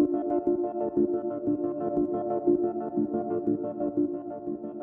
Thank you.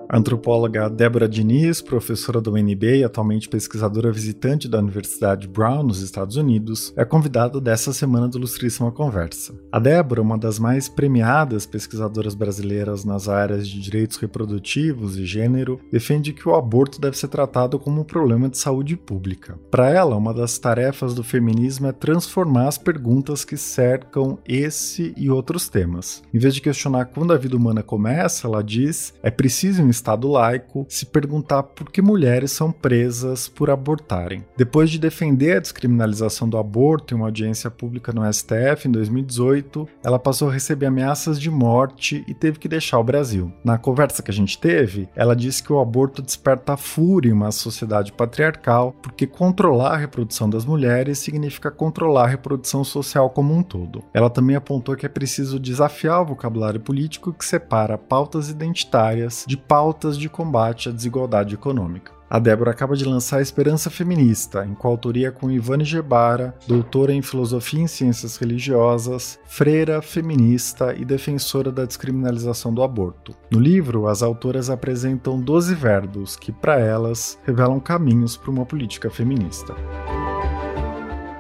A antropóloga Débora Diniz, professora do UNB e atualmente pesquisadora visitante da Universidade Brown, nos Estados Unidos, é convidada dessa semana do Ilustríssima Conversa. A Débora, uma das mais premiadas pesquisadoras brasileiras nas áreas de direitos reprodutivos e gênero, defende que o aborto deve ser tratado como um problema de saúde pública. Para ela, uma das tarefas do feminismo é transformar as perguntas que cercam esse e outros temas. Em vez de questionar quando a vida humana começa, ela diz: é preciso Estado laico se perguntar por que mulheres são presas por abortarem. Depois de defender a descriminalização do aborto em uma audiência pública no STF em 2018, ela passou a receber ameaças de morte e teve que deixar o Brasil. Na conversa que a gente teve, ela disse que o aborto desperta fúria em uma sociedade patriarcal, porque controlar a reprodução das mulheres significa controlar a reprodução social como um todo. Ela também apontou que é preciso desafiar o vocabulário político que separa pautas identitárias de pautas pautas de combate à desigualdade econômica. A Débora acaba de lançar Esperança Feminista, em coautoria com Ivane Gebara, doutora em Filosofia e Ciências Religiosas, freira, feminista e defensora da descriminalização do aborto. No livro, as autoras apresentam 12 verbos que, para elas, revelam caminhos para uma política feminista.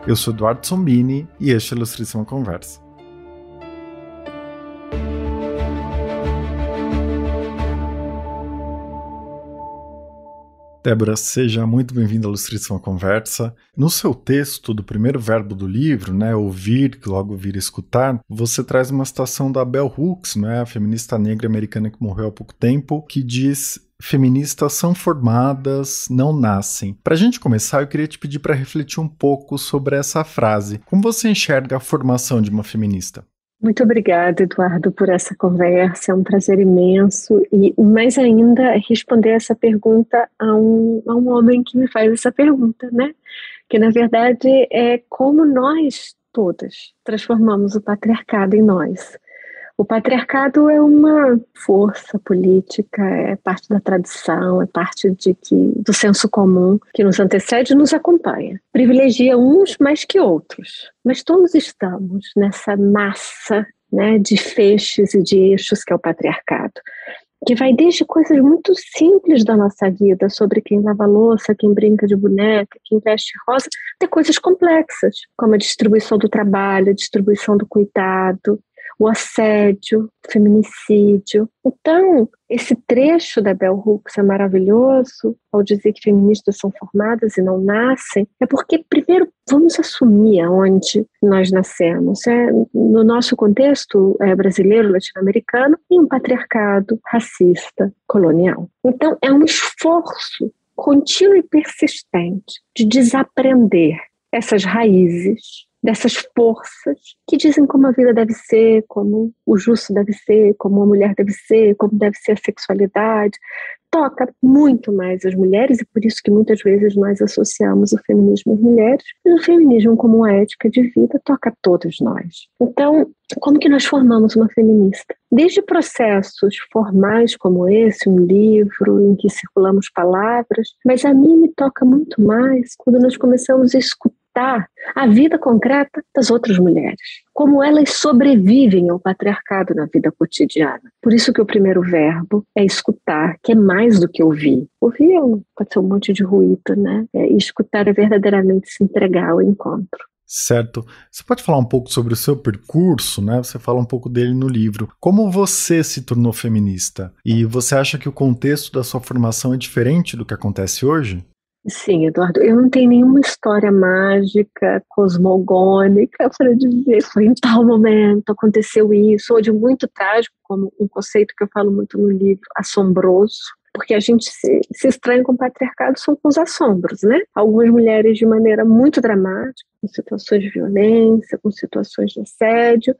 Eu sou Eduardo Sombini e este é a Ilustríssima Conversa. Débora, seja muito bem-vinda à Ilustríssima Conversa. No seu texto do primeiro verbo do livro, né, ouvir, que logo vira escutar, você traz uma citação da Bell Hooks, né, a feminista negra americana que morreu há pouco tempo, que diz feministas são formadas, não nascem. Para a gente começar, eu queria te pedir para refletir um pouco sobre essa frase. Como você enxerga a formação de uma feminista? Muito obrigada, Eduardo, por essa conversa. É um prazer imenso. E mais ainda, responder essa pergunta a um, a um homem que me faz essa pergunta, né? Que na verdade é como nós todas transformamos o patriarcado em nós. O patriarcado é uma força política, é parte da tradição, é parte de que, do senso comum que nos antecede e nos acompanha. Privilegia uns mais que outros, mas todos estamos nessa massa né, de feixes e de eixos que é o patriarcado que vai desde coisas muito simples da nossa vida, sobre quem lava louça, quem brinca de boneca, quem veste rosa, até coisas complexas, como a distribuição do trabalho, a distribuição do cuidado, o assédio, o feminicídio. Então, esse trecho da Bell Hooks é maravilhoso ao dizer que feministas são formadas e não nascem, é porque, primeiro, vamos assumir aonde nós nascemos. É, no nosso contexto é, brasileiro, latino-americano, em um patriarcado racista colonial. Então, é um esforço contínuo e persistente de desaprender essas raízes dessas forças que dizem como a vida deve ser, como o justo deve ser, como a mulher deve ser, como deve ser a sexualidade. Toca muito mais as mulheres, e por isso que muitas vezes nós associamos o feminismo às mulheres, mas o feminismo, como uma ética de vida, toca a todos nós. Então, como que nós formamos uma feminista? Desde processos formais como esse, um livro em que circulamos palavras, mas a mim me toca muito mais quando nós começamos a escutar a vida concreta das outras mulheres, como elas sobrevivem ao patriarcado na vida cotidiana. Por isso que o primeiro verbo é escutar, que é mais do que ouvir. Ouvir é pode ser um monte de ruído, né? É, escutar é verdadeiramente se entregar ao encontro. Certo. Você pode falar um pouco sobre o seu percurso, né? Você fala um pouco dele no livro. Como você se tornou feminista? E você acha que o contexto da sua formação é diferente do que acontece hoje? Sim, Eduardo, eu não tenho nenhuma história mágica, cosmogônica para dizer foi em tal momento, aconteceu isso, ou de muito trágico, como um conceito que eu falo muito no livro, assombroso, porque a gente se, se estranha com o patriarcado são com os assombros, né? Algumas mulheres de maneira muito dramática, com situações de violência, com situações de assédio,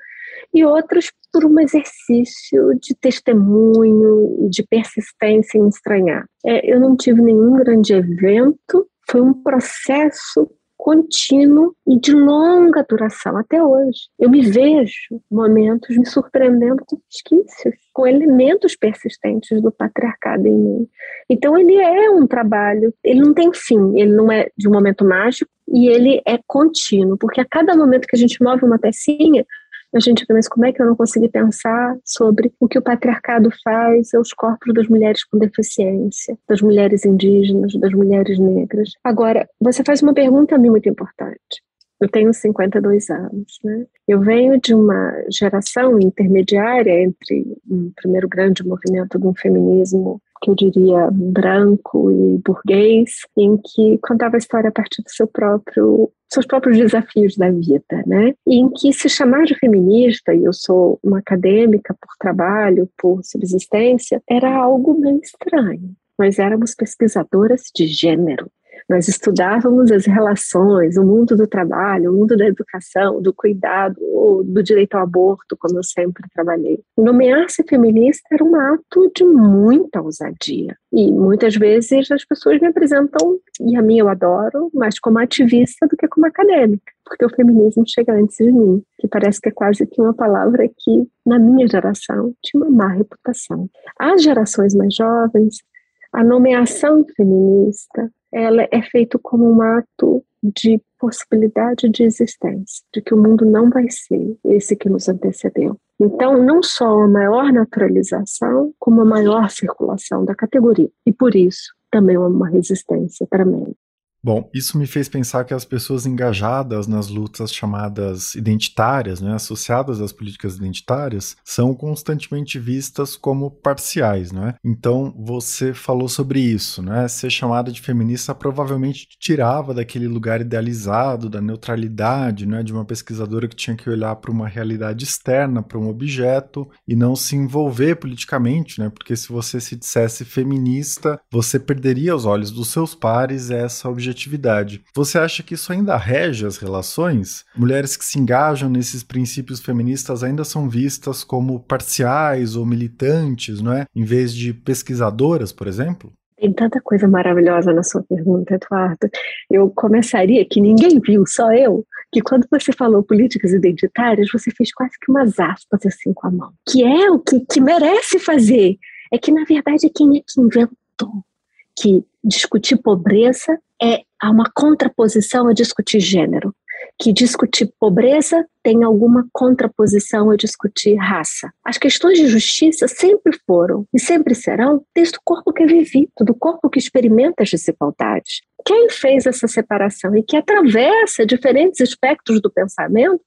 e outras por um exercício de testemunho e de persistência em estranhar. É, eu não tive nenhum grande evento, foi um processo contínuo e de longa duração até hoje. Eu me vejo momentos me surpreendendo com resquícios, com elementos persistentes do patriarcado em mim. Então ele é um trabalho, ele não tem fim, ele não é de um momento mágico e ele é contínuo, porque a cada momento que a gente move uma pecinha, a gente vê, mas como é que eu não consegui pensar sobre o que o patriarcado faz aos corpos das mulheres com deficiência, das mulheres indígenas, das mulheres negras? Agora, você faz uma pergunta a mim muito importante. Eu tenho 52 anos, né? Eu venho de uma geração intermediária entre o primeiro grande movimento do feminismo que eu diria branco e burguês, em que contava a história a partir do seu próprio seus próprios desafios da vida, né? E em que se chamar de feminista, e eu sou uma acadêmica por trabalho, por subsistência, era algo meio estranho. Nós éramos pesquisadoras de gênero. Nós estudávamos as relações, o mundo do trabalho, o mundo da educação, do cuidado, do direito ao aborto, como eu sempre trabalhei. Nomear-se feminista era um ato de muita ousadia. E muitas vezes as pessoas me apresentam, e a mim eu adoro, mais como ativista do que como acadêmica, porque o feminismo chega antes de mim, que parece que é quase que uma palavra que, na minha geração, tinha uma má reputação. As gerações mais jovens, a nomeação feminista ela é feita como um ato de possibilidade de existência, de que o mundo não vai ser esse que nos antecedeu. Então, não só a maior naturalização, como a maior circulação da categoria. E por isso, também uma resistência tremenda. Bom, isso me fez pensar que as pessoas engajadas nas lutas chamadas identitárias, né, associadas às políticas identitárias, são constantemente vistas como parciais, não é? Então, você falou sobre isso, né? Ser chamada de feminista provavelmente te tirava daquele lugar idealizado, da neutralidade, né, de uma pesquisadora que tinha que olhar para uma realidade externa, para um objeto e não se envolver politicamente, né? Porque se você se dissesse feminista, você perderia aos olhos dos seus pares essa objetividade subjetividade. Você acha que isso ainda rege as relações? Mulheres que se engajam nesses princípios feministas ainda são vistas como parciais ou militantes, não é? Em vez de pesquisadoras, por exemplo? Tem tanta coisa maravilhosa na sua pergunta, Eduardo. Eu começaria que ninguém viu, só eu, que quando você falou políticas identitárias, você fez quase que umas aspas assim com a mão. Que é o que, que merece fazer. É que, na verdade, é quem é que inventou que discutir pobreza é uma contraposição a discutir gênero, que discutir pobreza tem alguma contraposição a discutir raça. As questões de justiça sempre foram e sempre serão desde o corpo que é vivido, do corpo que experimenta as desigualdades. Quem fez essa separação e que atravessa diferentes aspectos do pensamento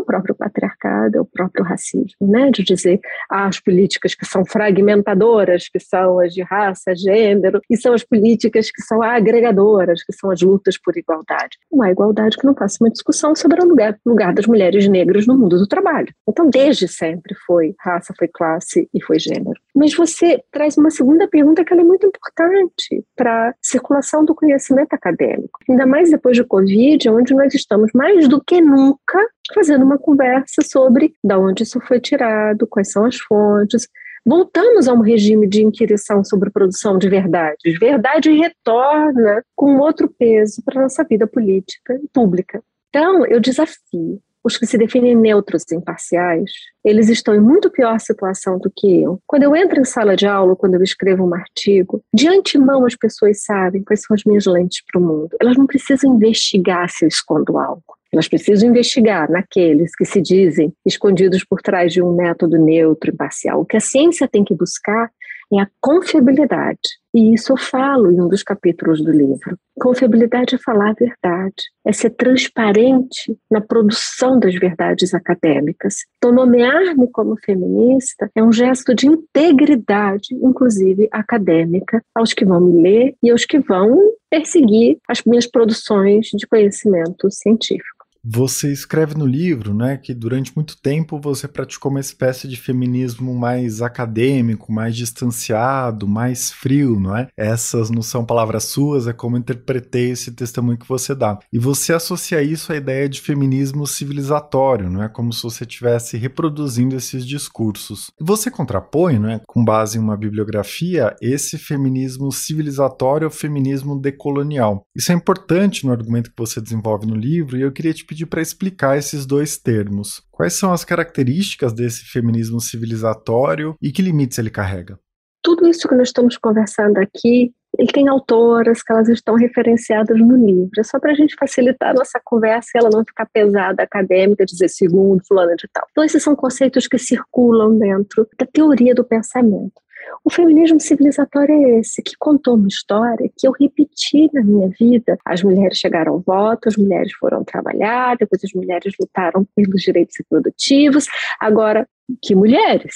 o próprio patriarcado, é o próprio racismo, né? De dizer ah, as políticas que são fragmentadoras, que são as de raça, gênero, e são as políticas que são agregadoras, que são as lutas por igualdade. Uma igualdade que não faça uma discussão sobre o lugar, lugar das mulheres negras no mundo do trabalho. Então, desde sempre foi raça, foi classe e foi gênero. Mas você traz uma segunda pergunta que é muito importante para a circulação do conhecimento acadêmico. Ainda mais depois do Covid, onde nós estamos mais do que nunca fazendo uma conversa sobre de onde isso foi tirado, quais são as fontes. Voltamos a um regime de inquirição sobre produção de verdades. Verdade retorna com outro peso para a nossa vida política e pública. Então, eu desafio os que se definem neutros e imparciais, eles estão em muito pior situação do que eu. Quando eu entro em sala de aula, quando eu escrevo um artigo, de antemão as pessoas sabem quais são as minhas lentes para o mundo. Elas não precisam investigar se eu escondo algo. Elas precisam investigar naqueles que se dizem escondidos por trás de um método neutro e imparcial. O que a ciência tem que buscar é a confiabilidade. E isso eu falo em um dos capítulos do livro. Confiabilidade é falar a verdade, é ser transparente na produção das verdades acadêmicas. Então, nomear-me como feminista é um gesto de integridade, inclusive acadêmica, aos que vão me ler e aos que vão perseguir as minhas produções de conhecimento científico. Você escreve no livro, né, que durante muito tempo você praticou uma espécie de feminismo mais acadêmico, mais distanciado, mais frio, não é? Essas não são palavras suas, é como interpretei esse testemunho que você dá. E você associa isso à ideia de feminismo civilizatório, não é? Como se você estivesse reproduzindo esses discursos. Você contrapõe, não é, com base em uma bibliografia, esse feminismo civilizatório ao feminismo decolonial. Isso é importante no argumento que você desenvolve no livro e eu queria te pedir para explicar esses dois termos. Quais são as características desse feminismo civilizatório e que limites ele carrega? Tudo isso que nós estamos conversando aqui ele tem autoras que elas estão referenciadas no livro. É só para a gente facilitar a nossa conversa e ela não ficar pesada, acadêmica, dizer segundo, fulano de tal. Então, esses são conceitos que circulam dentro da teoria do pensamento. O feminismo civilizatório é esse, que contou uma história que eu repeti na minha vida. As mulheres chegaram ao voto, as mulheres foram trabalhar, depois as mulheres lutaram pelos direitos reprodutivos. Agora, que mulheres?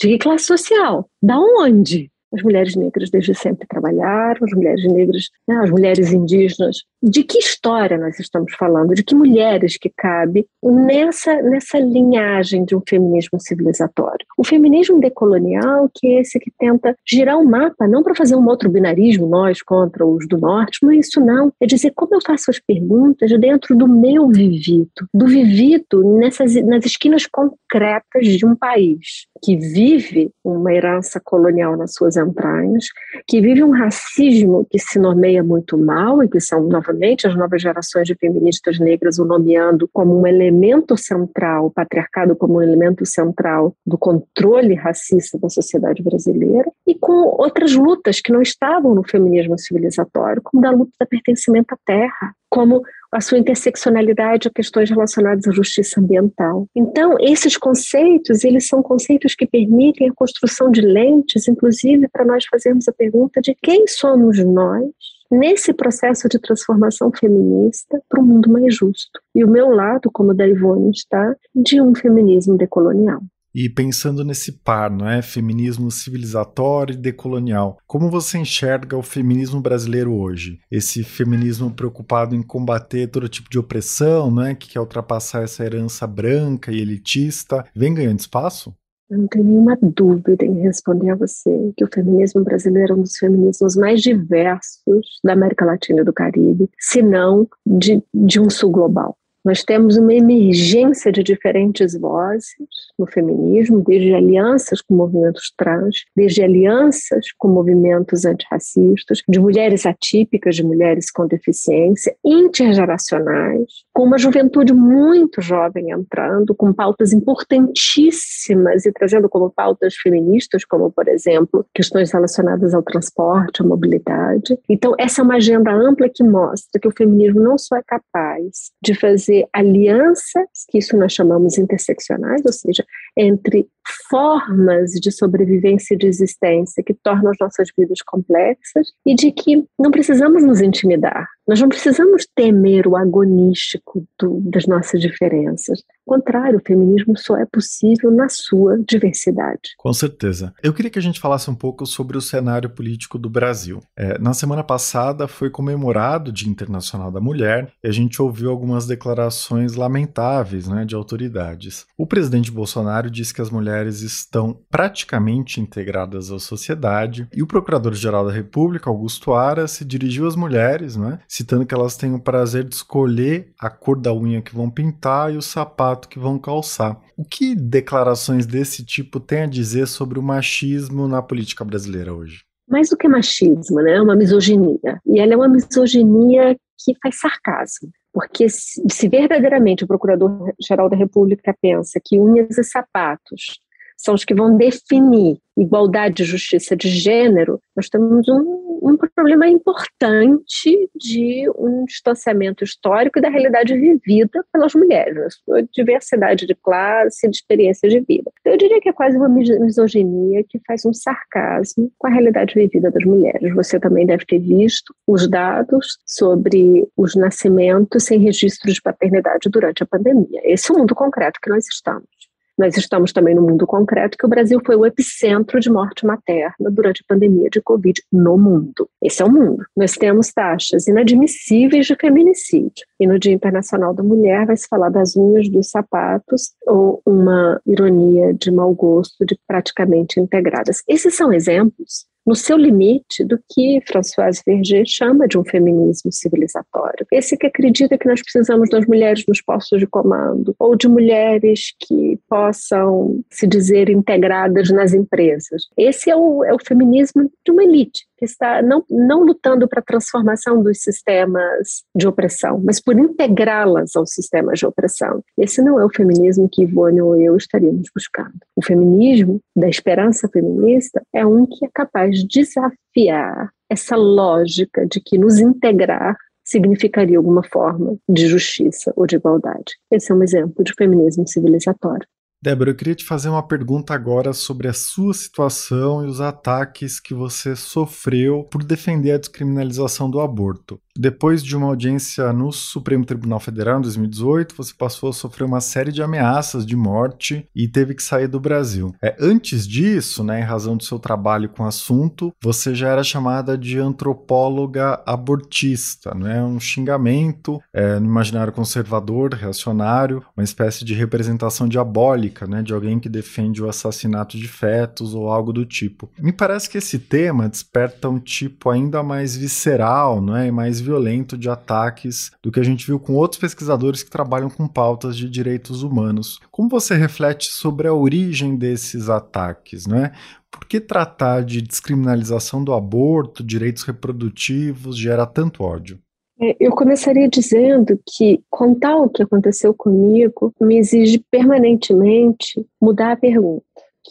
De que classe social? Da onde? As mulheres negras desde sempre trabalharam, as mulheres negras, né, as mulheres indígenas. De que história nós estamos falando? De que mulheres que cabe nessa, nessa linhagem de um feminismo civilizatório? O feminismo decolonial, que é esse que tenta girar o um mapa, não para fazer um outro binarismo, nós contra os do norte, não é isso não. É dizer como eu faço as perguntas dentro do meu vivido, do vivido nessas, nas esquinas concretas de um país que vive uma herança colonial nas suas entranhas, que vive um racismo que se nomeia muito mal e que são novamente as novas gerações de feministas negras o nomeando como um elemento central, o patriarcado como um elemento central do controle racista da sociedade brasileira, e com outras lutas que não estavam no feminismo civilizatório, como da luta da pertencimento à terra, como a sua interseccionalidade a questões relacionadas à justiça ambiental. Então, esses conceitos, eles são conceitos que permitem a construção de lentes, inclusive para nós fazermos a pergunta de quem somos nós nesse processo de transformação feminista para um mundo mais justo. E o meu lado, como da Ivone está, de um feminismo decolonial. E pensando nesse par, não é? Feminismo civilizatório e decolonial. Como você enxerga o feminismo brasileiro hoje? Esse feminismo preocupado em combater todo tipo de opressão, não é? Que quer ultrapassar essa herança branca e elitista, vem ganhando espaço? Eu não tenho nenhuma dúvida em responder a você que o feminismo brasileiro é um dos feminismos mais diversos da América Latina e do Caribe, se não de, de um sul global. Nós temos uma emergência de diferentes vozes no feminismo, desde alianças com movimentos trans, desde alianças com movimentos antirracistas, de mulheres atípicas, de mulheres com deficiência, intergeracionais, com uma juventude muito jovem entrando, com pautas importantíssimas e trazendo como pautas feministas, como, por exemplo, questões relacionadas ao transporte, à mobilidade. Então, essa é uma agenda ampla que mostra que o feminismo não só é capaz de fazer alianças, que isso nós chamamos interseccionais, ou seja, entre formas de sobrevivência e de existência que tornam as nossas vidas complexas e de que não precisamos nos intimidar. Nós não precisamos temer o agonístico do, das nossas diferenças. Contrário, o feminismo só é possível na sua diversidade. Com certeza. Eu queria que a gente falasse um pouco sobre o cenário político do Brasil. É, na semana passada foi comemorado o Dia Internacional da Mulher e a gente ouviu algumas declarações lamentáveis né, de autoridades. O presidente Bolsonaro disse que as mulheres estão praticamente integradas à sociedade e o Procurador-Geral da República, Augusto Aras, se dirigiu às mulheres, né, citando que elas têm o prazer de escolher a cor da unha que vão pintar e o sapato que vão calçar. O que declarações desse tipo têm a dizer sobre o machismo na política brasileira hoje? Mais do que machismo, né? É uma misoginia. E ela é uma misoginia que faz sarcasmo. Porque se verdadeiramente o Procurador-Geral da República pensa que unhas e sapatos são os que vão definir igualdade e justiça de gênero, nós temos um, um, problema importante de um distanciamento histórico da realidade vivida pelas mulheres, sua diversidade de classe de experiência de vida. Eu diria que é quase uma misoginia que faz um sarcasmo com a realidade vivida das mulheres. Você também deve ter visto os dados sobre os nascimentos sem registro de paternidade durante a pandemia. Esse é o mundo concreto que nós estamos. Nós estamos também no mundo concreto que o Brasil foi o epicentro de morte materna durante a pandemia de Covid no mundo. Esse é o mundo. Nós temos taxas inadmissíveis de feminicídio. E no Dia Internacional da Mulher vai se falar das unhas dos sapatos ou uma ironia de mau gosto de praticamente integradas. Esses são exemplos no seu limite do que Françoise Verger chama de um feminismo civilizatório. Esse que acredita que nós precisamos das mulheres nos postos de comando, ou de mulheres que possam se dizer integradas nas empresas. Esse é o, é o feminismo de uma elite, que está não, não lutando para a transformação dos sistemas de opressão, mas por integrá-las aos sistemas de opressão. Esse não é o feminismo que Ivone ou eu estaríamos buscando. O feminismo da esperança feminista é um que é capaz de desafiar essa lógica de que nos integrar significaria alguma forma de justiça ou de igualdade. Esse é um exemplo de feminismo civilizatório. Débora, eu queria te fazer uma pergunta agora sobre a sua situação e os ataques que você sofreu por defender a descriminalização do aborto. Depois de uma audiência no Supremo Tribunal Federal em 2018, você passou a sofrer uma série de ameaças de morte e teve que sair do Brasil. É, antes disso, né, em razão do seu trabalho com o assunto, você já era chamada de antropóloga abortista, né, um xingamento é, no imaginário conservador, reacionário, uma espécie de representação diabólica, né, de alguém que defende o assassinato de fetos ou algo do tipo. Me parece que esse tema desperta um tipo ainda mais visceral, não é, e mais violento de ataques do que a gente viu com outros pesquisadores que trabalham com pautas de direitos humanos. Como você reflete sobre a origem desses ataques, né? Por que tratar de descriminalização do aborto, direitos reprodutivos, gera tanto ódio? É, eu começaria dizendo que contar o que aconteceu comigo me exige permanentemente mudar a pergunta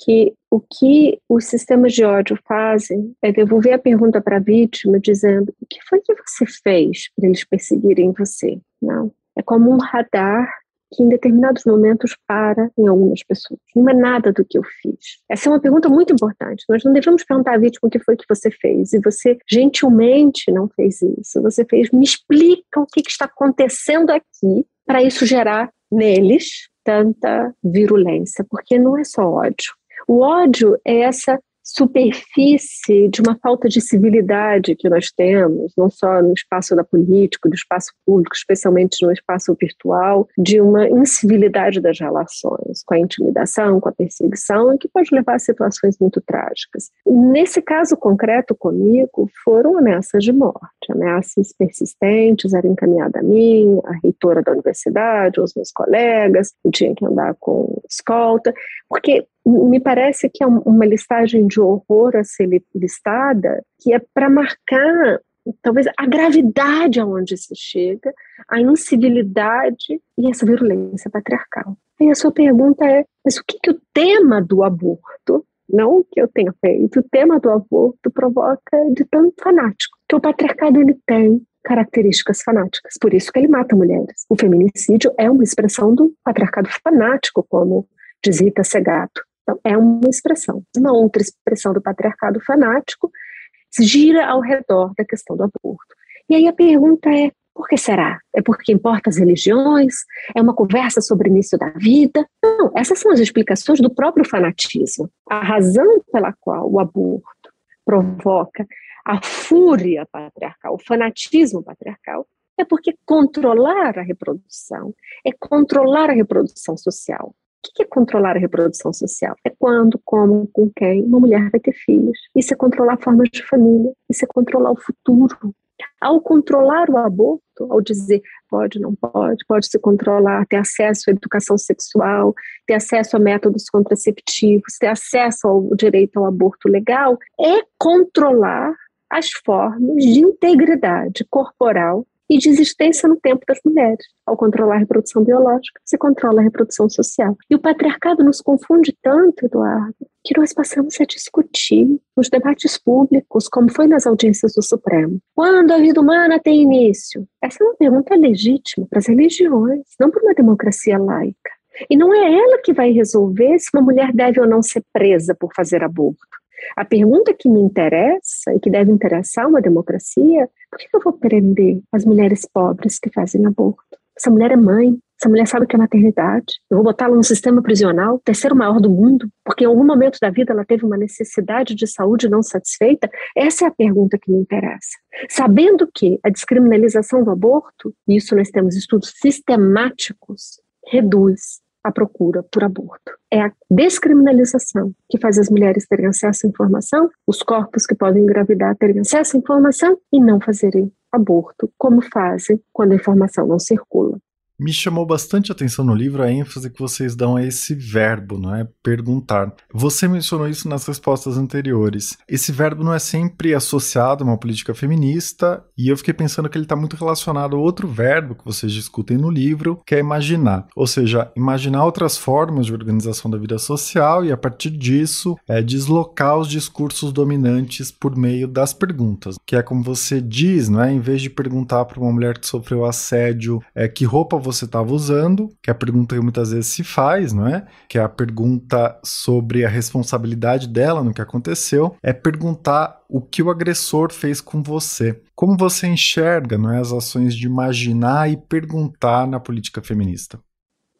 que o que os sistemas de ódio fazem é devolver a pergunta para a vítima dizendo o que foi que você fez para eles perseguirem você? Não. É como um radar que em determinados momentos para em algumas pessoas. Não é nada do que eu fiz. Essa é uma pergunta muito importante. Nós não devemos perguntar à vítima o que foi que você fez. E você gentilmente não fez isso. Você fez, me explica o que, que está acontecendo aqui para isso gerar neles tanta virulência, porque não é só ódio. O ódio é essa superfície de uma falta de civilidade que nós temos, não só no espaço da política, do espaço público, especialmente no espaço virtual, de uma incivilidade das relações, com a intimidação, com a perseguição, que pode levar a situações muito trágicas. Nesse caso concreto comigo, foram ameaças de morte, ameaças persistentes, era encaminhada a mim, a reitora da universidade, aos meus colegas, eu tinha que andar com escolta, porque me parece que é uma listagem de horror a ser listada que é para marcar talvez a gravidade aonde se chega, a incivilidade e essa virulência patriarcal. E a sua pergunta é, mas o que, que o tema do aborto, não o que eu tenha feito, o tema do aborto provoca de tanto fanático? Que o patriarcado ele tem características fanáticas, por isso que ele mata mulheres. O feminicídio é uma expressão do patriarcado fanático, como diz Rita Segato. Então, é uma expressão. Uma outra expressão do patriarcado fanático gira ao redor da questão do aborto. E aí a pergunta é: por que será? É porque importa as religiões? É uma conversa sobre o início da vida? Não, essas são as explicações do próprio fanatismo. A razão pela qual o aborto provoca a fúria patriarcal, o fanatismo patriarcal, é porque controlar a reprodução é controlar a reprodução social. O que é controlar a reprodução social? É quando, como, com quem uma mulher vai ter filhos. Isso é controlar formas de família. Isso é controlar o futuro. Ao controlar o aborto, ao dizer pode, não pode, pode se controlar, ter acesso à educação sexual, ter acesso a métodos contraceptivos, ter acesso ao direito ao aborto legal, é controlar as formas de integridade corporal e de existência no tempo das mulheres. Ao controlar a reprodução biológica, se controla a reprodução social. E o patriarcado nos confunde tanto, Eduardo, que nós passamos a discutir nos debates públicos, como foi nas audiências do Supremo. Quando a vida humana tem início? Essa é uma pergunta legítima para as religiões, não para uma democracia laica. E não é ela que vai resolver se uma mulher deve ou não ser presa por fazer aborto. A pergunta que me interessa e que deve interessar uma democracia, por que eu vou prender as mulheres pobres que fazem aborto? Essa mulher é mãe, essa mulher sabe o que é maternidade. Eu vou botá-la no sistema prisional, terceiro maior do mundo, porque em algum momento da vida ela teve uma necessidade de saúde não satisfeita? Essa é a pergunta que me interessa. Sabendo que a descriminalização do aborto, e isso nós temos estudos sistemáticos, reduz a procura por aborto. É a descriminalização que faz as mulheres terem acesso à informação, os corpos que podem engravidar terem acesso à informação e não fazerem aborto, como fazem quando a informação não circula. Me chamou bastante atenção no livro a ênfase que vocês dão a esse verbo, não é? Perguntar. Você mencionou isso nas respostas anteriores. Esse verbo não é sempre associado a uma política feminista E eu fiquei pensando que ele está muito relacionado a outro verbo que vocês discutem no livro, que é imaginar. Ou seja, imaginar outras formas de organização da vida social e, a partir disso, é, deslocar os discursos dominantes por meio das perguntas. Que é como você diz, não é? Em vez de perguntar para uma mulher que sofreu assédio é, que roupa você estava usando, que é a pergunta que muitas vezes se faz, não é? Que é a pergunta sobre a responsabilidade dela no que aconteceu, é perguntar o que o agressor fez com você. Como você enxerga não é, as ações de imaginar e perguntar na política feminista?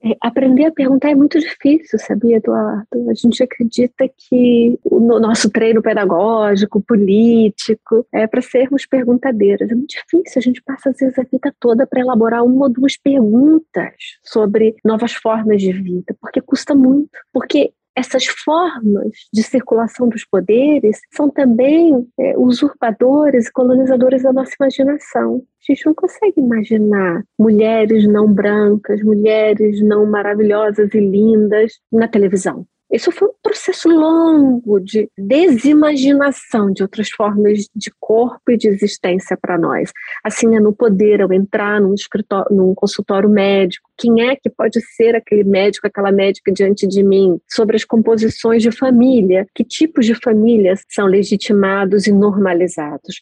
É, aprender a perguntar é muito difícil, sabia, Eduardo? A gente acredita que o nosso treino pedagógico, político, é para sermos perguntadeiras. É muito difícil, a gente passa às vezes a vida toda para elaborar uma ou duas perguntas sobre novas formas de vida, porque custa muito. Porque essas formas de circulação dos poderes são também é, usurpadores e colonizadores da nossa imaginação. A gente não consegue imaginar mulheres não brancas, mulheres não maravilhosas e lindas na televisão. Isso foi um processo longo de desimaginação de outras formas de corpo e de existência para nós. Assim é no poder, ao entrar num, escritório, num consultório médico, quem é que pode ser aquele médico, aquela médica diante de mim? Sobre as composições de família, que tipos de famílias são legitimados e normalizados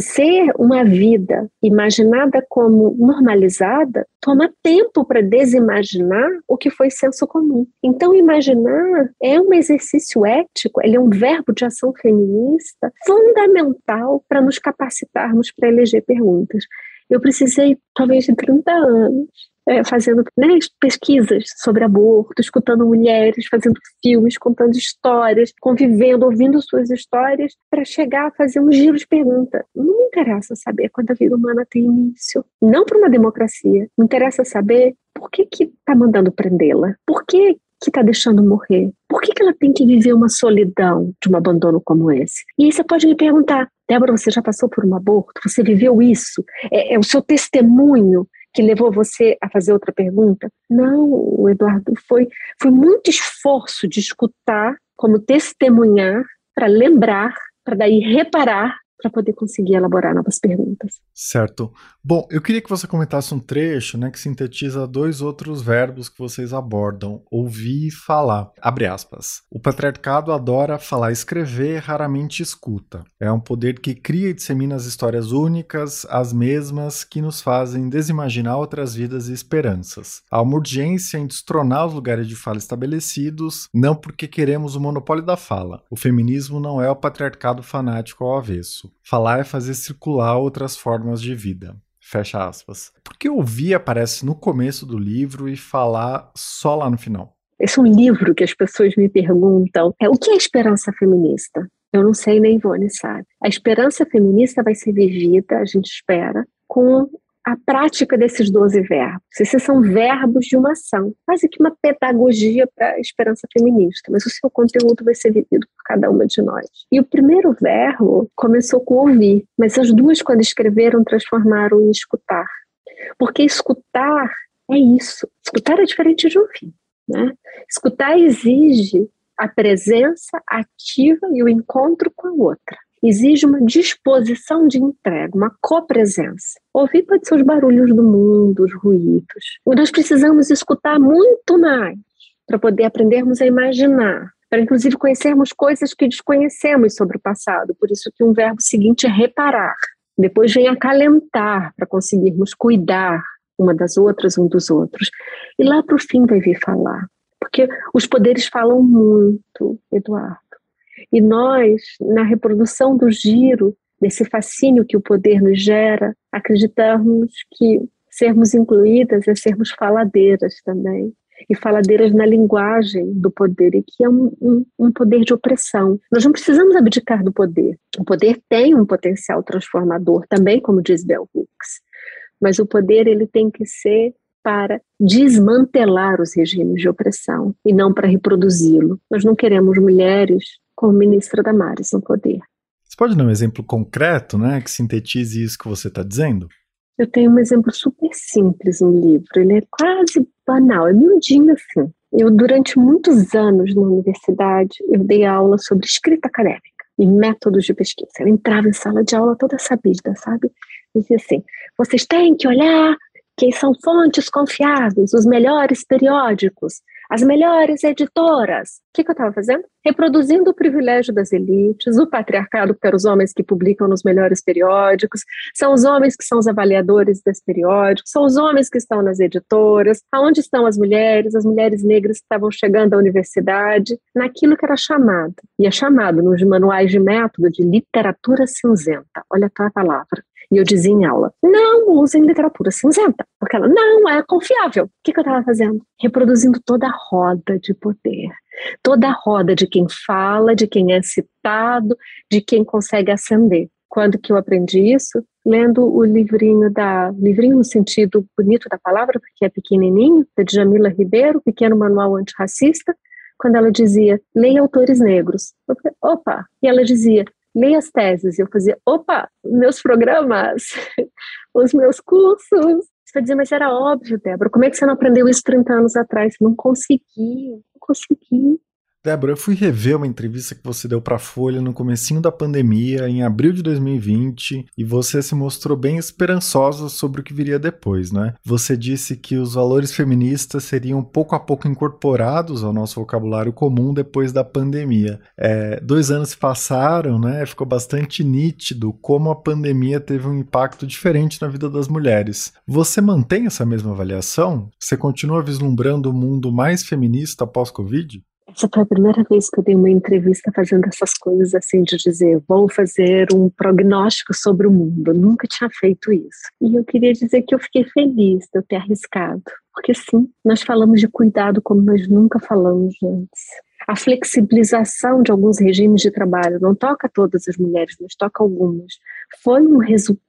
ser uma vida imaginada como normalizada toma tempo para desimaginar o que foi senso comum. Então, imaginar é um exercício ético, ele é um verbo de ação feminista fundamental para nos capacitarmos para eleger perguntas. Eu precisei, talvez, de 30 anos é, fazendo né, pesquisas sobre aborto, escutando mulheres, fazendo filmes, contando histórias, convivendo, ouvindo suas histórias, para chegar a fazer um giro de pergunta. Não me interessa saber quando a vida humana tem início. Não para uma democracia. Me interessa saber por que que está mandando prendê-la. Por que que está deixando morrer? Por que, que ela tem que viver uma solidão de um abandono como esse? E aí você pode me perguntar, Débora, você já passou por um aborto? Você viveu isso? É, é o seu testemunho que levou você a fazer outra pergunta? Não, Eduardo, foi, foi muito esforço de escutar, como testemunhar, para lembrar, para daí reparar para poder conseguir elaborar novas perguntas. Certo. Bom, eu queria que você comentasse um trecho né, que sintetiza dois outros verbos que vocês abordam: ouvir e falar. Abre aspas. O patriarcado adora falar e escrever, raramente escuta. É um poder que cria e dissemina as histórias únicas, as mesmas, que nos fazem desimaginar outras vidas e esperanças. Há uma urgência em destronar os lugares de fala estabelecidos, não porque queremos o monopólio da fala. O feminismo não é o patriarcado fanático ao avesso. Falar é fazer circular outras formas de vida. Fecha aspas. Por que ouvir aparece no começo do livro e falar só lá no final? Esse é um livro que as pessoas me perguntam: é o que é esperança feminista? Eu não sei, nem Ivone sabe. A esperança feminista vai ser vivida, a gente espera, com a prática desses 12 verbos. Esses são verbos de uma ação, quase que uma pedagogia para a esperança feminista, mas o seu conteúdo vai ser vivido por cada uma de nós. E o primeiro verbo começou com ouvir, mas as duas, quando escreveram, transformaram em escutar. Porque escutar é isso. Escutar é diferente de ouvir. Né? Escutar exige a presença ativa e o encontro com a outra exige uma disposição de entrega, uma copresença. Ouvir pode ser os barulhos do mundo, os ruídos. E nós precisamos escutar muito mais para poder aprendermos a imaginar, para inclusive conhecermos coisas que desconhecemos sobre o passado. Por isso que um verbo seguinte é reparar. Depois vem acalentar para conseguirmos cuidar uma das outras, um dos outros. E lá para o fim vai vir falar. Porque os poderes falam muito, Eduardo. E nós, na reprodução do giro, desse fascínio que o poder nos gera, acreditamos que sermos incluídas é sermos faladeiras também. E faladeiras na linguagem do poder, e que é um, um, um poder de opressão. Nós não precisamos abdicar do poder. O poder tem um potencial transformador também, como diz Bell Hooks. Mas o poder ele tem que ser para desmantelar os regimes de opressão e não para reproduzi-lo. Nós não queremos mulheres como ministra Damares no poder. Você pode dar um exemplo concreto, né, que sintetize isso que você está dizendo? Eu tenho um exemplo super simples no livro, ele é quase banal, é miudinho assim. Eu, durante muitos anos na universidade, eu dei aula sobre escrita acadêmica e métodos de pesquisa. Eu entrava em sala de aula toda sabida, sabe? Dizia assim: vocês têm que olhar quem são fontes confiáveis, os melhores periódicos, as melhores editoras. O que, que eu estava fazendo? Reproduzindo o privilégio das elites, o patriarcado, eram os homens que publicam nos melhores periódicos, são os homens que são os avaliadores desses periódicos, são os homens que estão nas editoras, aonde estão as mulheres, as mulheres negras que estavam chegando à universidade, naquilo que era chamado, e é chamado nos manuais de método de literatura cinzenta. Olha a palavra. E eu dizia em aula: não usem literatura cinzenta, porque ela não é confiável. O que, que eu estava fazendo? Reproduzindo toda a roda de poder, toda a roda de quem fala, de quem é citado, de quem consegue ascender. Quando que eu aprendi isso? Lendo o livrinho da. livrinho no sentido bonito da palavra, porque é pequenininho, da Djamila Ribeiro, Pequeno Manual Antirracista, quando ela dizia, leia autores negros. Eu falei, opa! E ela dizia, leia as teses. Eu fazia, opa, meus programas, os meus cursos. Você vai dizer, mas era óbvio, Débora, como é que você não aprendeu isso 30 anos atrás? Não consegui, não consegui. Débora, eu fui rever uma entrevista que você deu para a Folha no comecinho da pandemia, em abril de 2020, e você se mostrou bem esperançosa sobre o que viria depois, né? Você disse que os valores feministas seriam pouco a pouco incorporados ao nosso vocabulário comum depois da pandemia. É, dois anos se passaram, né? Ficou bastante nítido como a pandemia teve um impacto diferente na vida das mulheres. Você mantém essa mesma avaliação? Você continua vislumbrando o um mundo mais feminista após Covid? Essa foi a primeira vez que eu dei uma entrevista fazendo essas coisas assim, de dizer, vou fazer um prognóstico sobre o mundo. Eu nunca tinha feito isso. E eu queria dizer que eu fiquei feliz de eu ter arriscado. Porque sim, nós falamos de cuidado como nós nunca falamos antes. A flexibilização de alguns regimes de trabalho não toca todas as mulheres, mas toca algumas. Foi um resultado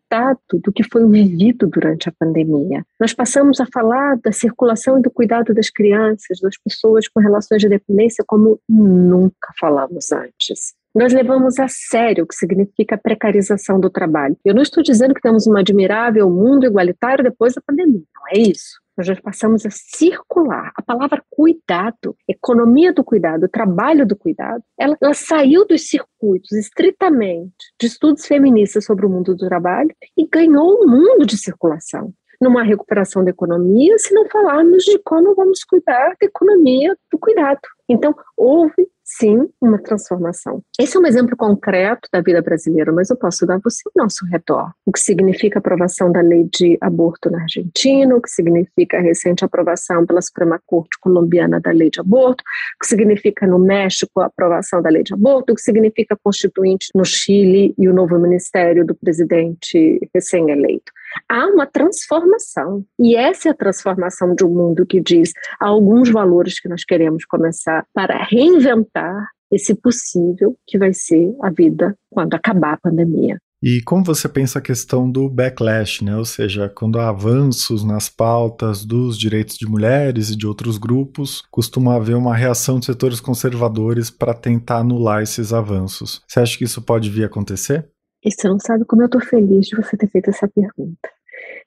do que foi vivido durante a pandemia. Nós passamos a falar da circulação e do cuidado das crianças, das pessoas com relações de dependência, como nunca falamos antes nós levamos a sério o que significa precarização do trabalho. Eu não estou dizendo que temos um admirável mundo igualitário depois da pandemia, não é isso. Nós já passamos a circular. A palavra cuidado, economia do cuidado, trabalho do cuidado, ela, ela saiu dos circuitos estritamente de estudos feministas sobre o mundo do trabalho e ganhou um mundo de circulação numa recuperação da economia se não falarmos de como vamos cuidar da economia do cuidado. Então, houve sim uma transformação. Esse é um exemplo concreto da vida brasileira, mas eu posso dar você o nosso redor. O que significa aprovação da lei de aborto na Argentina, o que significa a recente aprovação pela Suprema Corte colombiana da lei de aborto, o que significa no México a aprovação da lei de aborto, o que significa a constituinte no Chile e o novo ministério do presidente recém-eleito há uma transformação. E essa é a transformação de um mundo que diz alguns valores que nós queremos começar para reinventar esse possível que vai ser a vida quando acabar a pandemia. E como você pensa a questão do backlash, né? Ou seja, quando há avanços nas pautas dos direitos de mulheres e de outros grupos, costuma haver uma reação de setores conservadores para tentar anular esses avanços. Você acha que isso pode vir a acontecer? E você não sabe como eu estou feliz de você ter feito essa pergunta.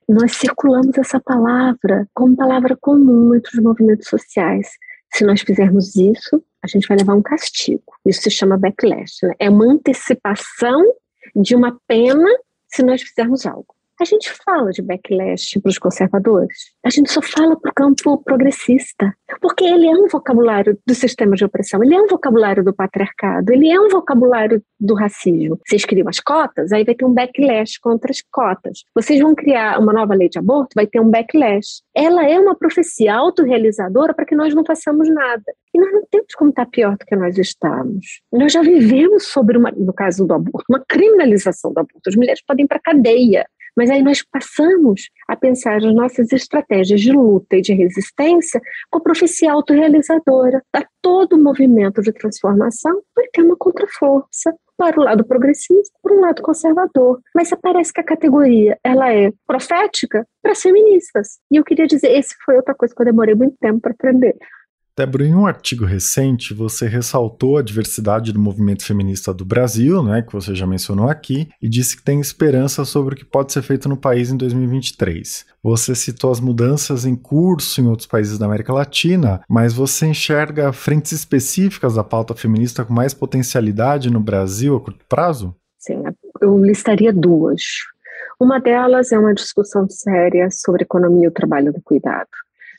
Nós circulamos essa palavra como palavra comum entre os movimentos sociais. Se nós fizermos isso, a gente vai levar um castigo. Isso se chama backlash. Né? É uma antecipação de uma pena se nós fizermos algo. A gente fala de backlash para os conservadores, a gente só fala para o campo progressista, porque ele é um vocabulário do sistema de opressão, ele é um vocabulário do patriarcado, ele é um vocabulário do racismo. Vocês criam as cotas, aí vai ter um backlash contra as cotas. Vocês vão criar uma nova lei de aborto, vai ter um backlash. Ela é uma profecia autorrealizadora para que nós não façamos nada. E nós não temos como estar pior do que nós estamos. Nós já vivemos sobre, uma, no caso do aborto, uma criminalização do aborto. As mulheres podem ir para cadeia mas aí nós passamos a pensar as nossas estratégias de luta e de resistência com a profecia autorrealizadora. A todo movimento de transformação vai ter uma contraforça para o lado progressista, para o lado conservador. Mas parece que a categoria ela é profética para as feministas. E eu queria dizer, esse foi outra coisa que eu demorei muito tempo para aprender. Débora, em um artigo recente, você ressaltou a diversidade do movimento feminista do Brasil, né, que você já mencionou aqui, e disse que tem esperança sobre o que pode ser feito no país em 2023. Você citou as mudanças em curso em outros países da América Latina, mas você enxerga frentes específicas da pauta feminista com mais potencialidade no Brasil a curto prazo? Sim, eu listaria duas. Uma delas é uma discussão séria sobre economia e o trabalho do cuidado,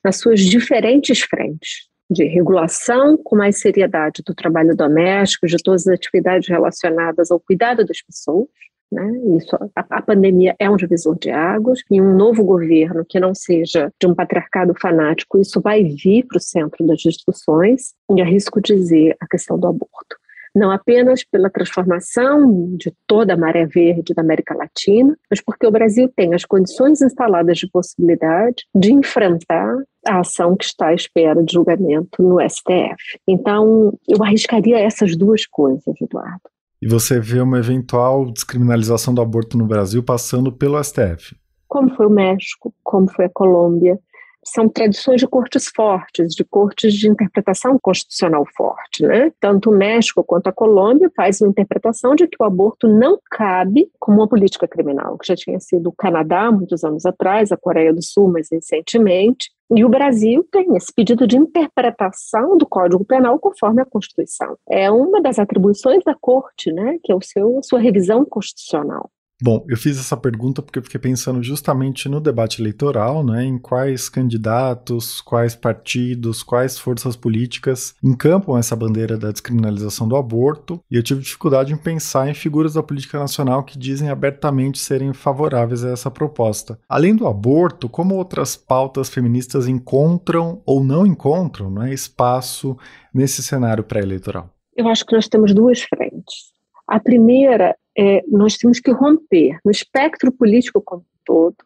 nas suas diferentes frentes, de regulação com mais seriedade do trabalho doméstico, de todas as atividades relacionadas ao cuidado das pessoas, né? Isso, a, a, pandemia é um divisor de águas e um novo governo que não seja de um patriarcado fanático, isso vai vir para o centro das discussões e arrisco dizer a questão do aborto. Não apenas pela transformação de toda a maré verde da América Latina, mas porque o Brasil tem as condições instaladas de possibilidade de enfrentar a ação que está à espera de julgamento no STF. Então, eu arriscaria essas duas coisas, Eduardo e você vê uma eventual descriminalização do aborto no Brasil passando pelo STF. Como foi o México, como foi a Colômbia, são tradições de cortes fortes, de cortes de interpretação constitucional forte, né? Tanto o México quanto a Colômbia faz uma interpretação de que o aborto não cabe como uma política criminal, que já tinha sido o Canadá muitos anos atrás, a Coreia do Sul mais recentemente, e o Brasil tem esse pedido de interpretação do Código Penal conforme a Constituição. É uma das atribuições da Corte, né, que é o seu, sua revisão constitucional. Bom, eu fiz essa pergunta porque eu fiquei pensando justamente no debate eleitoral, né, em quais candidatos, quais partidos, quais forças políticas encampam essa bandeira da descriminalização do aborto, e eu tive dificuldade em pensar em figuras da política nacional que dizem abertamente serem favoráveis a essa proposta. Além do aborto, como outras pautas feministas encontram ou não encontram né, espaço nesse cenário pré-eleitoral? Eu acho que nós temos duas frentes. A primeira é nós temos que romper no espectro político como um todo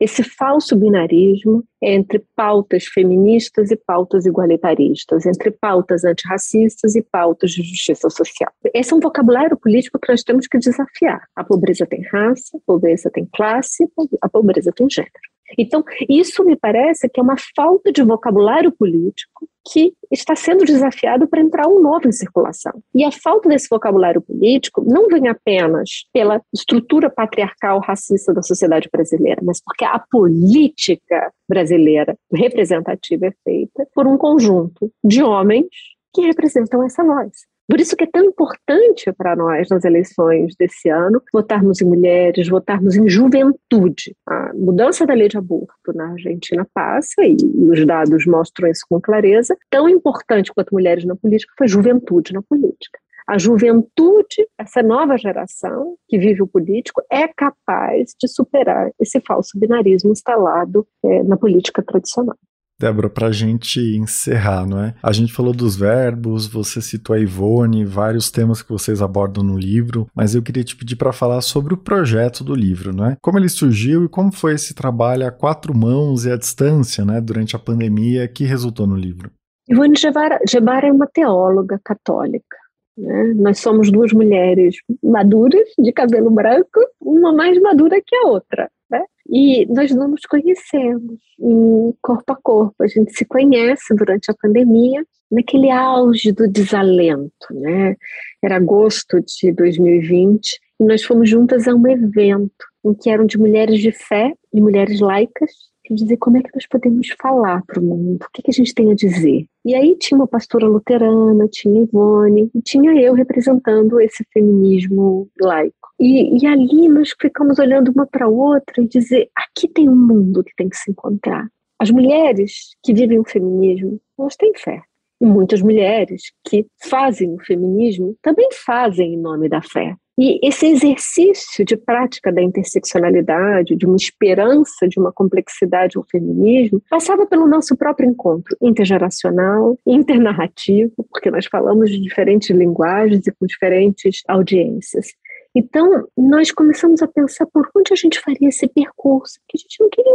esse falso binarismo entre pautas feministas e pautas igualitaristas, entre pautas antirracistas e pautas de justiça social. Esse é um vocabulário político que nós temos que desafiar. A pobreza tem raça, a pobreza tem classe, a pobreza tem gênero. Então, isso me parece que é uma falta de vocabulário político que está sendo desafiado para entrar um novo em circulação. E a falta desse vocabulário político não vem apenas pela estrutura patriarcal racista da sociedade brasileira, mas porque a política brasileira representativa é feita por um conjunto de homens que representam essa voz. Por isso que é tão importante para nós nas eleições desse ano votarmos em mulheres, votarmos em juventude. A mudança da lei de aborto na Argentina passa e, os dados mostram isso com clareza. Tão importante quanto mulheres na política foi juventude na política. A juventude, essa nova geração que vive o político, é capaz de superar esse falso binarismo instalado é, na política tradicional. Débora, para a gente encerrar, não é? A gente falou dos verbos, você citou a Ivone, vários temas que vocês abordam no livro, mas eu queria te pedir para falar sobre o projeto do livro, não é? Como ele surgiu e como foi esse trabalho a quatro mãos e à distância, né, durante a pandemia que resultou no livro? Ivone Gebara é uma teóloga católica. Né? Nós somos duas mulheres maduras, de cabelo branco, uma mais madura que a outra. E nós não nos conhecemos em corpo a corpo. A gente se conhece durante a pandemia, naquele auge do desalento. Né? Era agosto de 2020 e nós fomos juntas a um evento em que eram de mulheres de fé e mulheres laicas dizer como é que nós podemos falar para o mundo, o que, que, a gente tem a dizer. E aí tinha uma pastora luterana, tinha Ivone, e tinha eu representando esse feminismo laico. E, e ali nós ficamos olhando uma para outra e dizer: aqui tem um mundo que tem que se encontrar. As mulheres que vivem o feminismo, elas têm fé. E muitas mulheres que fazem o feminismo também fazem em nome da fé. E esse exercício de prática da interseccionalidade, de uma esperança, de uma complexidade ao feminismo, passava pelo nosso próprio encontro intergeracional, internarrativo, porque nós falamos de diferentes linguagens e com diferentes audiências. Então, nós começamos a pensar por onde a gente faria esse percurso, porque a gente não queria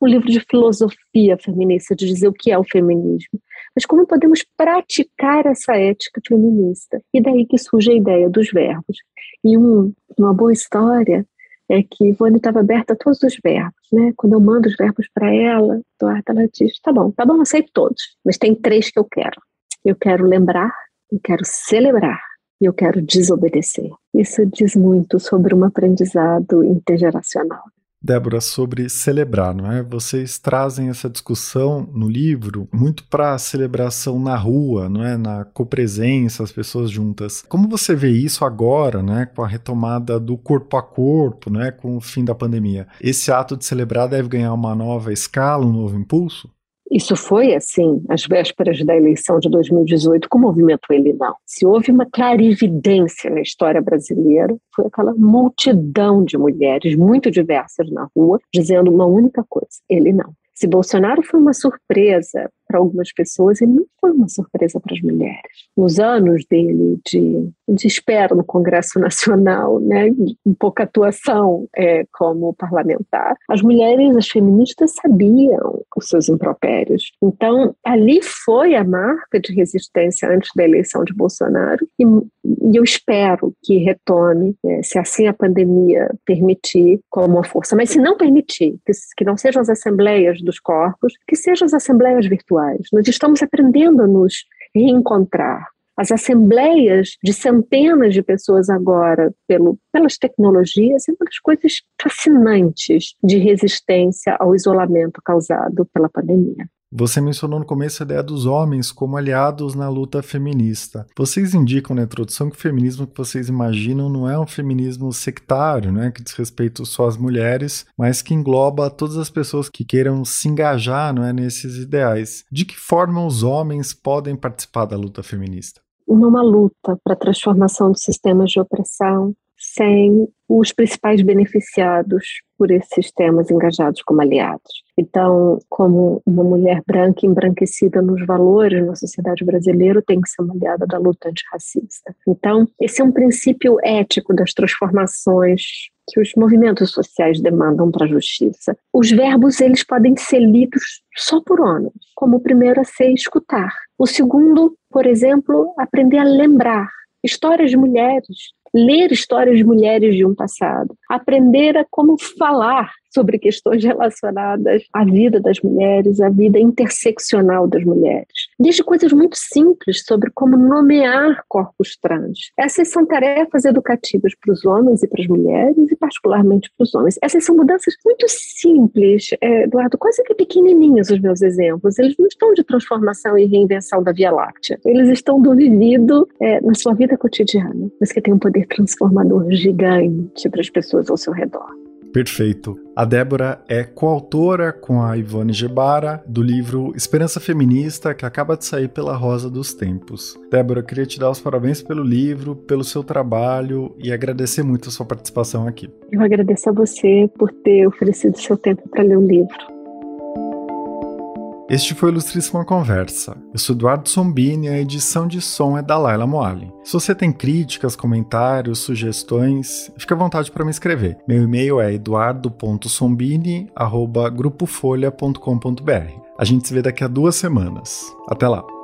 um livro de filosofia feminista, de dizer o que é o feminismo, mas como podemos praticar essa ética feminista. E daí que surge a ideia dos verbos. E um, uma boa história é que Ivone estava aberta a todos os verbos, né? Quando eu mando os verbos para ela, Eduardo, ela diz: tá bom, tá bom, aceito todos, mas tem três que eu quero. Eu quero lembrar, eu quero celebrar e eu quero desobedecer. Isso diz muito sobre um aprendizado intergeracional. Débora, sobre celebrar, não é? Vocês trazem essa discussão no livro muito para a celebração na rua, não é? Na copresença, as pessoas juntas. Como você vê isso agora, né? Com a retomada do corpo a corpo, né? Com o fim da pandemia. Esse ato de celebrar deve ganhar uma nova escala, um novo impulso? Isso foi assim, às vésperas da eleição de 2018, com o movimento Ele Não. Se houve uma clarividência na história brasileira, foi aquela multidão de mulheres muito diversas na rua, dizendo uma única coisa: Ele não. Se Bolsonaro foi uma surpresa para algumas pessoas, ele não foi uma surpresa para as mulheres. Nos anos dele de, de espera no Congresso Nacional, né, com pouca atuação é, como parlamentar, as mulheres, as feministas sabiam os seus impropérios. Então, ali foi a marca de resistência antes da eleição de Bolsonaro e, e eu espero que retome, é, se assim a pandemia permitir, como uma força. Mas se não permitir, que, que não sejam as assembleias dos corpos, que sejam as assembleias virtuais nós estamos aprendendo a nos reencontrar. As assembleias de centenas de pessoas agora, pelo, pelas tecnologias, é uma das coisas fascinantes de resistência ao isolamento causado pela pandemia. Você mencionou no começo a ideia dos homens como aliados na luta feminista. Vocês indicam na introdução que o feminismo que vocês imaginam não é um feminismo sectário, né, que diz respeito só às mulheres, mas que engloba todas as pessoas que queiram se engajar não é, nesses ideais. De que forma os homens podem participar da luta feminista? Numa luta para a transformação dos sistemas de opressão, sem os principais beneficiados por esses sistemas engajados como aliados. Então, como uma mulher branca embranquecida nos valores na sociedade brasileira, tem que ser uma aliada da luta antirracista. Então, esse é um princípio ético das transformações que os movimentos sociais demandam para a justiça. Os verbos eles podem ser lidos só por homens, como o primeiro a ser escutar. O segundo, por exemplo, aprender a lembrar histórias de mulheres, ler histórias de mulheres de um passado, aprender a como falar sobre questões relacionadas à vida das mulheres, à vida interseccional das mulheres. Desde coisas muito simples sobre como nomear corpos trans. Essas são tarefas educativas para os homens e para as mulheres, e particularmente para os homens. Essas são mudanças muito simples, é, Eduardo, quase que pequenininhos os meus exemplos. Eles não estão de transformação e reinvenção da Via Láctea. Eles estão do vivido é, na sua vida cotidiana, mas que tem um poder transformador gigante para as pessoas ao seu redor. Perfeito. A Débora é coautora com a Ivone Gebara do livro Esperança Feminista, que acaba de sair pela Rosa dos Tempos. Débora, queria te dar os parabéns pelo livro, pelo seu trabalho e agradecer muito a sua participação aqui. Eu agradeço a você por ter oferecido seu tempo para ler o livro. Este foi o Ilustríssima Conversa. Eu sou Eduardo Sombini e a edição de som é da Laila Moali. Se você tem críticas, comentários, sugestões, fique à vontade para me escrever. Meu e-mail é eduardo.sombini.grupofolha.com.br. A gente se vê daqui a duas semanas. Até lá!